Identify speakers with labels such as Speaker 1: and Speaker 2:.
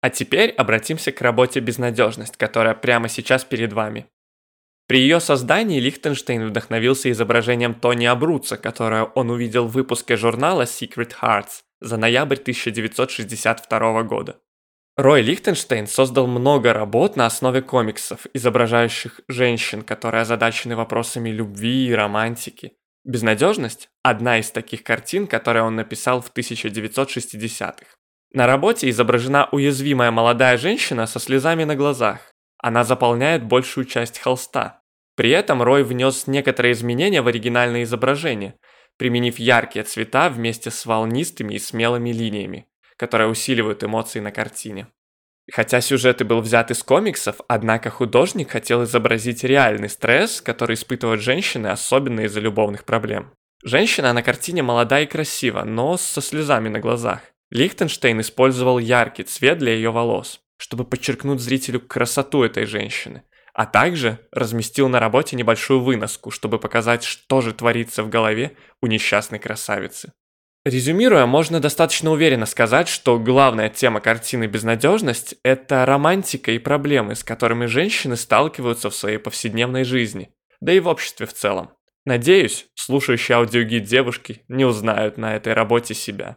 Speaker 1: А теперь обратимся к работе «Безнадежность», которая прямо сейчас перед вами. При ее создании Лихтенштейн вдохновился изображением Тони Абруца, которое он увидел в выпуске журнала Secret Hearts за ноябрь 1962 года. Рой Лихтенштейн создал много работ на основе комиксов, изображающих женщин, которые озадачены вопросами любви и романтики. «Безнадежность» – одна из таких картин, которые он написал в 1960-х. На работе изображена уязвимая молодая женщина со слезами на глазах. Она заполняет большую часть холста. При этом Рой внес некоторые изменения в оригинальное изображение, применив яркие цвета вместе с волнистыми и смелыми линиями которые усиливают эмоции на картине. Хотя сюжет и был взят из комиксов, однако художник хотел изобразить реальный стресс, который испытывают женщины, особенно из-за любовных проблем. Женщина на картине молода и красива, но со слезами на глазах. Лихтенштейн использовал яркий цвет для ее волос, чтобы подчеркнуть зрителю красоту этой женщины, а также разместил на работе небольшую выноску, чтобы показать, что же творится в голове у несчастной красавицы. Резюмируя, можно достаточно уверенно сказать, что главная тема картины «Безнадежность» — это романтика и проблемы, с которыми женщины сталкиваются в своей повседневной жизни, да и в обществе в целом. Надеюсь, слушающие аудиогид девушки не узнают на этой работе себя.